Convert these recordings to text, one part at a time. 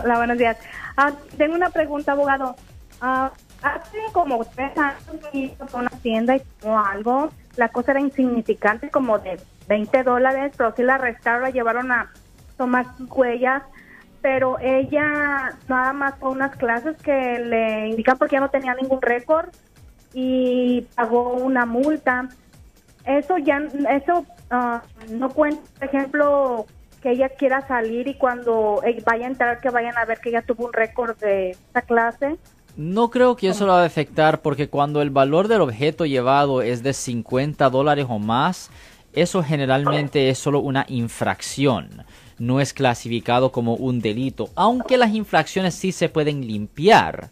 Hola, buenos días. Ah, tengo una pregunta, abogado. Ah, hace como tres años fui a una tienda y tomó algo. La cosa era insignificante, como de 20 dólares, pero sí la arrestaron, la llevaron a tomar sus huellas. Pero ella nada más fue unas clases que le indican porque ya no tenía ningún récord y pagó una multa. Eso ya, eso ah, no cuenta, por ejemplo, que ella quiera salir y cuando eh, vaya a entrar que vayan a ver que ella tuvo un récord de esta clase. No creo que eso lo va a afectar porque cuando el valor del objeto llevado es de 50 dólares o más, eso generalmente es solo una infracción. No es clasificado como un delito, aunque las infracciones sí se pueden limpiar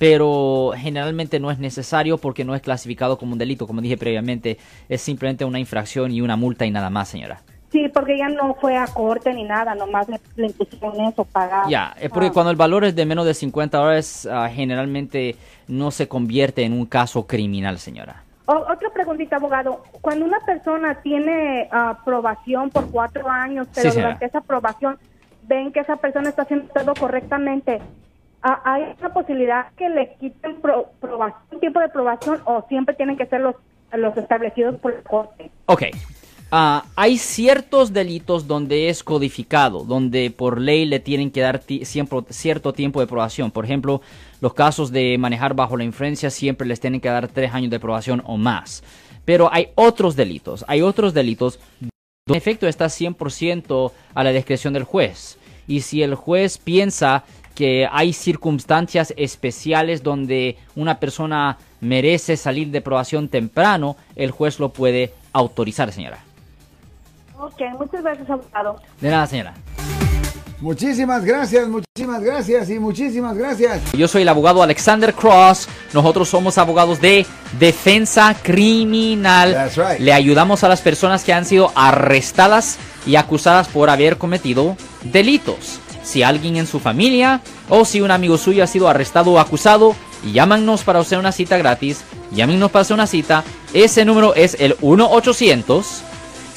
pero generalmente no es necesario porque no es clasificado como un delito. Como dije previamente, es simplemente una infracción y una multa y nada más, señora. Sí, porque ella no fue a corte ni nada, nomás le, le impusieron eso, pagar. Ya, es porque Ah. cuando el valor es de menos de 50 dólares, ah, generalmente no se convierte en un caso criminal, señora. O- otra preguntita, abogado. Cuando una persona tiene ah, aprobación por cuatro años, pero Sí, durante esa aprobación ven que esa persona está haciendo todo correctamente, ¿hay una posibilidad que le quiten pro, probación, tiempo de probación o siempre tienen que ser los, los establecidos por la corte? Ok. Ah, hay ciertos delitos donde es codificado, donde por ley le tienen que dar siempre, cierto tiempo de probación. Por ejemplo, los casos de manejar bajo la influencia siempre les tienen que dar tres años de probación o más. Pero hay otros delitos, hay otros delitos donde el efecto está 100% a la discreción del juez. Y si el juez piensa que hay circunstancias especiales donde una persona merece salir de probación temprano, el juez lo puede autorizar, señora. Ok, muchas gracias, abogado. De nada, señora. Muchísimas gracias, muchísimas gracias y muchísimas gracias. Yo soy el abogado Alexander Cross. Nosotros somos abogados de defensa criminal. That's right. Le ayudamos a las personas que han sido arrestadas y acusadas por haber cometido delitos. Si alguien en su familia o si un amigo suyo ha sido arrestado o acusado, llámanos para hacer una cita gratis. Llámenos para hacer una cita. Ese número es el